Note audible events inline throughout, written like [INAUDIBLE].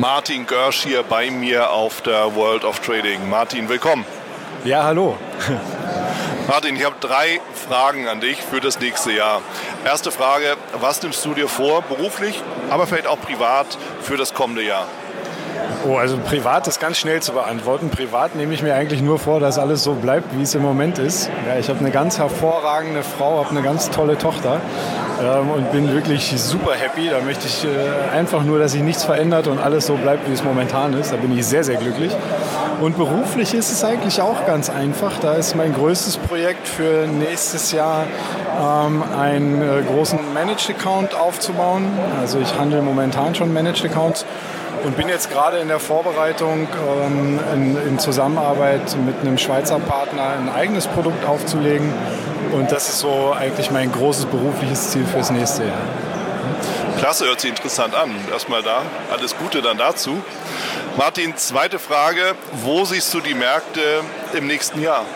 Martin Görsch hier bei mir auf der World of Trading. Martin, willkommen. Ja, hallo. [LAUGHS] Martin, ich habe drei Fragen an dich für das nächste Jahr. Erste Frage, was nimmst du dir vor, beruflich, aber vielleicht auch privat für das kommende Jahr? Oh, also privat ist ganz schnell zu beantworten. Privat nehme ich mir eigentlich nur vor, dass alles so bleibt, wie es im Moment ist. Ja, ich habe eine ganz hervorragende Frau, habe eine ganz tolle Tochter ähm, und bin wirklich super happy. Da möchte ich äh, einfach nur, dass sich nichts verändert und alles so bleibt, wie es momentan ist. Da bin ich sehr, sehr glücklich. Und beruflich ist es eigentlich auch ganz einfach. Da ist mein größtes Projekt für nächstes Jahr ähm, einen äh, großen Managed Account aufzubauen. Also ich handle momentan schon Managed Accounts und bin jetzt gerade in der Vorbereitung ähm, in, in, Zusammenarbeit mit einem Schweizer Partner ein eigenes Produkt aufzulegen. Und das ist so eigentlich mein großes berufliches Ziel fürs nächste Jahr. Klasse, hört sich interessant an. Erstmal da, alles Gute dann dazu. Martin, zweite Frage. Wo siehst du die Märkte im nächsten Jahr?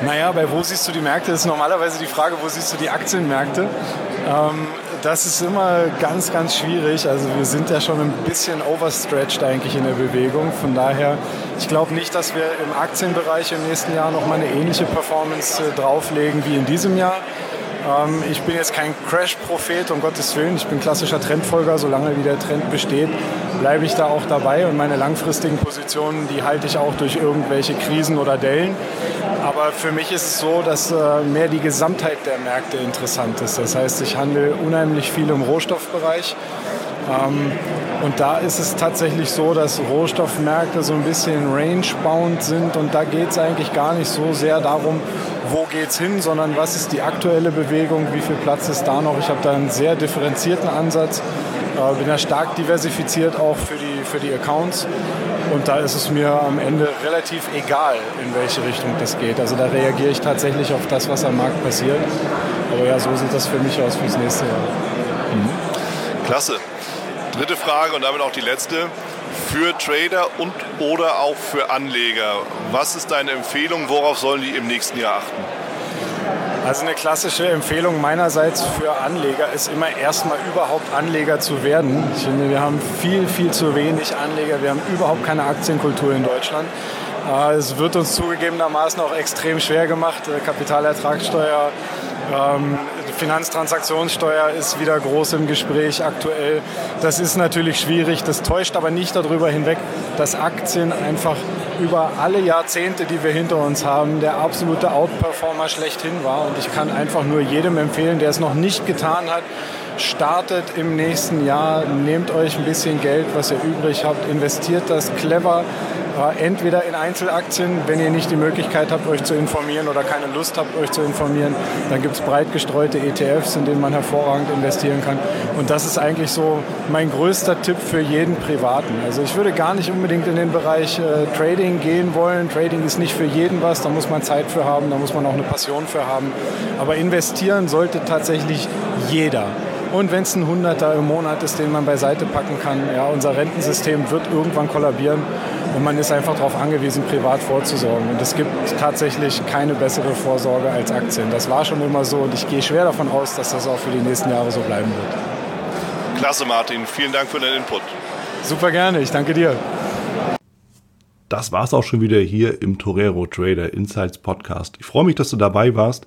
Naja, bei wo siehst du die Märkte ist normalerweise die Frage, wo siehst du die Aktienmärkte? Ähm, das ist immer ganz, ganz schwierig. Also wir sind ja schon ein bisschen overstretched eigentlich in der Bewegung. Von daher, ich glaube nicht, dass wir im Aktienbereich im nächsten Jahr nochmal eine ähnliche Performance äh, drauflegen wie in diesem Jahr. Ähm, ich bin jetzt kein Crash-Prophet, um Gottes Willen. Ich bin klassischer Trendfolger. Solange wie der Trend besteht, bleibe ich da auch dabei. Und meine langfristigen Positionen, die halte ich auch durch irgendwelche Krisen oder Dellen. Aber für mich ist es so, dass äh, mehr die Gesamtheit der Märkte interessant ist. Das heißt, ich handle unheimlich viel im Rohstoffbereich. Ähm, und da ist es tatsächlich so, dass Rohstoffmärkte so ein bisschen range-bound sind und da geht es eigentlich gar nicht so sehr darum, wo geht es hin, sondern was ist die aktuelle Bewegung, wie viel Platz ist da noch. Ich habe da einen sehr differenzierten Ansatz, äh, bin ja stark diversifiziert auch für die, für die Accounts und da ist es mir am Ende relativ egal, in welche Richtung das geht. Also da reagiere ich tatsächlich auf das, was am Markt passiert. Aber ja, so sieht das für mich aus fürs nächste Jahr. Mhm. Klasse. Dritte Frage und damit auch die letzte. Für Trader und oder auch für Anleger, was ist deine Empfehlung? Worauf sollen die im nächsten Jahr achten? Also eine klassische Empfehlung meinerseits für Anleger ist immer erstmal überhaupt Anleger zu werden. Ich finde, wir haben viel, viel zu wenig Anleger. Wir haben überhaupt keine Aktienkultur in Deutschland. Äh, es wird uns zugegebenermaßen auch extrem schwer gemacht. Kapitalertragssteuer, ähm, Finanztransaktionssteuer ist wieder groß im Gespräch aktuell. Das ist natürlich schwierig. Das täuscht aber nicht darüber hinweg, dass Aktien einfach über alle Jahrzehnte, die wir hinter uns haben, der absolute Outperformer schlechthin war. Und ich kann einfach nur jedem empfehlen, der es noch nicht getan hat, startet im nächsten Jahr, nehmt euch ein bisschen Geld, was ihr übrig habt, investiert das clever entweder in Einzelaktien, wenn ihr nicht die Möglichkeit habt, euch zu informieren oder keine Lust habt, euch zu informieren, dann gibt es breit gestreute ETFs, in denen man hervorragend investieren kann. Und das ist eigentlich so mein größter Tipp für jeden Privaten. Also ich würde gar nicht unbedingt in den Bereich äh, Trading gehen wollen. Trading ist nicht für jeden was, da muss man Zeit für haben, da muss man auch eine Passion für haben. Aber investieren sollte tatsächlich jeder. Und wenn es ein Hunderter im Monat ist, den man beiseite packen kann, ja, unser Rentensystem wird irgendwann kollabieren und man ist einfach darauf angewiesen, privat vorzusorgen. Und es gibt tatsächlich keine bessere Vorsorge als Aktien. Das war schon immer so und ich gehe schwer davon aus, dass das auch für die nächsten Jahre so bleiben wird. Klasse, Martin. Vielen Dank für deinen Input. Super gerne. Ich danke dir. Das war es auch schon wieder hier im Torero Trader Insights Podcast. Ich freue mich, dass du dabei warst.